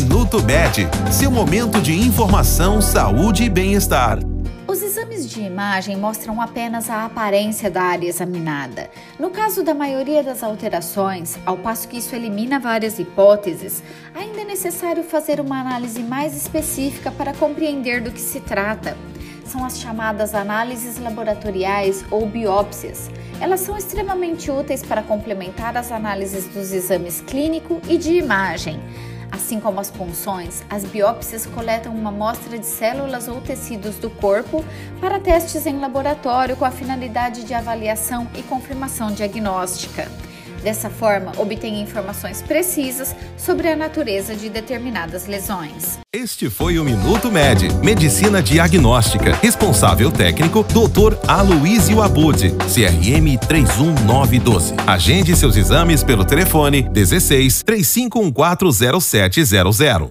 Minuto Med, seu momento de informação, saúde e bem-estar. Os exames de imagem mostram apenas a aparência da área examinada. No caso da maioria das alterações, ao passo que isso elimina várias hipóteses, ainda é necessário fazer uma análise mais específica para compreender do que se trata. São as chamadas análises laboratoriais ou biópsias. Elas são extremamente úteis para complementar as análises dos exames clínico e de imagem. Assim como as punções, as biópsias coletam uma amostra de células ou tecidos do corpo para testes em laboratório com a finalidade de avaliação e confirmação diagnóstica. Dessa forma, obtém informações precisas sobre a natureza de determinadas lesões. Este foi o Minuto Med, Medicina Diagnóstica. Responsável técnico, Dr. Aloysio Abud, CRM 31912. Agende seus exames pelo telefone 16 35140700.